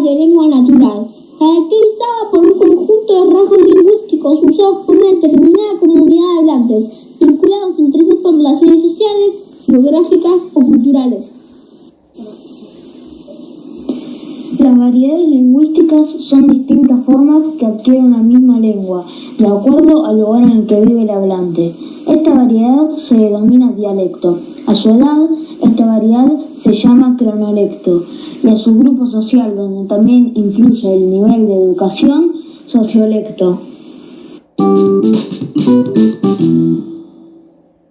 de lengua natural, caracterizada por un conjunto de rasgos lingüísticos usados por una determinada comunidad de hablantes, vinculados entre sí por relaciones sociales, geográficas o culturales. Las variedades lingüísticas son distintas formas que adquiere una misma lengua, de acuerdo al lugar en el que vive el hablante. Esta variedad se denomina dialecto. A su edad, esta variedad se llama cronolecto a su grupo social, donde también influye el nivel de educación, sociolecto.